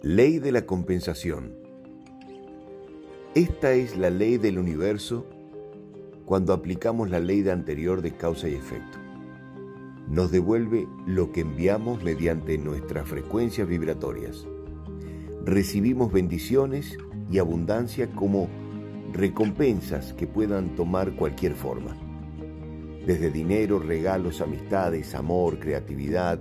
Ley de la compensación. Esta es la ley del universo cuando aplicamos la ley de anterior de causa y efecto. Nos devuelve lo que enviamos mediante nuestras frecuencias vibratorias. Recibimos bendiciones y abundancia como recompensas que puedan tomar cualquier forma. Desde dinero, regalos, amistades, amor, creatividad,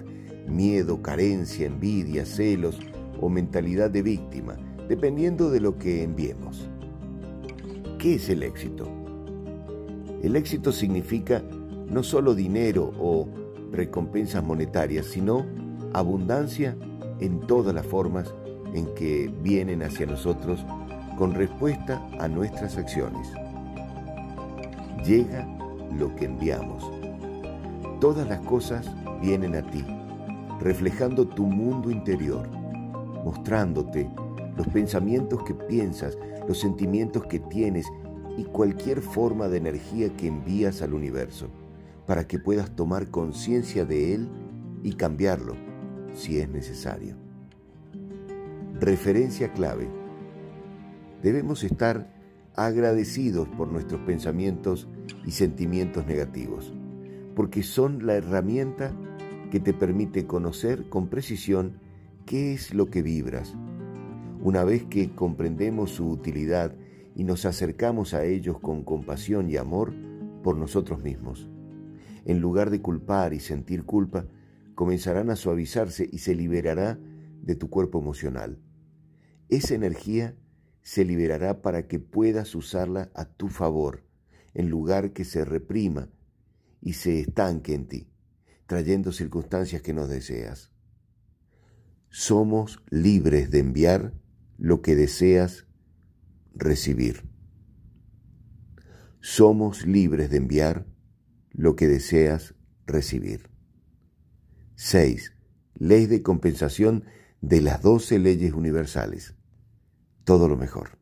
miedo, carencia, envidia, celos, o mentalidad de víctima, dependiendo de lo que enviemos. ¿Qué es el éxito? El éxito significa no solo dinero o recompensas monetarias, sino abundancia en todas las formas en que vienen hacia nosotros con respuesta a nuestras acciones. Llega lo que enviamos. Todas las cosas vienen a ti, reflejando tu mundo interior mostrándote los pensamientos que piensas, los sentimientos que tienes y cualquier forma de energía que envías al universo, para que puedas tomar conciencia de él y cambiarlo si es necesario. Referencia clave. Debemos estar agradecidos por nuestros pensamientos y sentimientos negativos, porque son la herramienta que te permite conocer con precisión ¿Qué es lo que vibras? Una vez que comprendemos su utilidad y nos acercamos a ellos con compasión y amor por nosotros mismos. En lugar de culpar y sentir culpa, comenzarán a suavizarse y se liberará de tu cuerpo emocional. Esa energía se liberará para que puedas usarla a tu favor, en lugar que se reprima y se estanque en ti, trayendo circunstancias que no deseas somos libres de enviar lo que deseas recibir. Somos libres de enviar lo que deseas recibir. 6. Ley de compensación de las doce leyes universales. Todo lo mejor.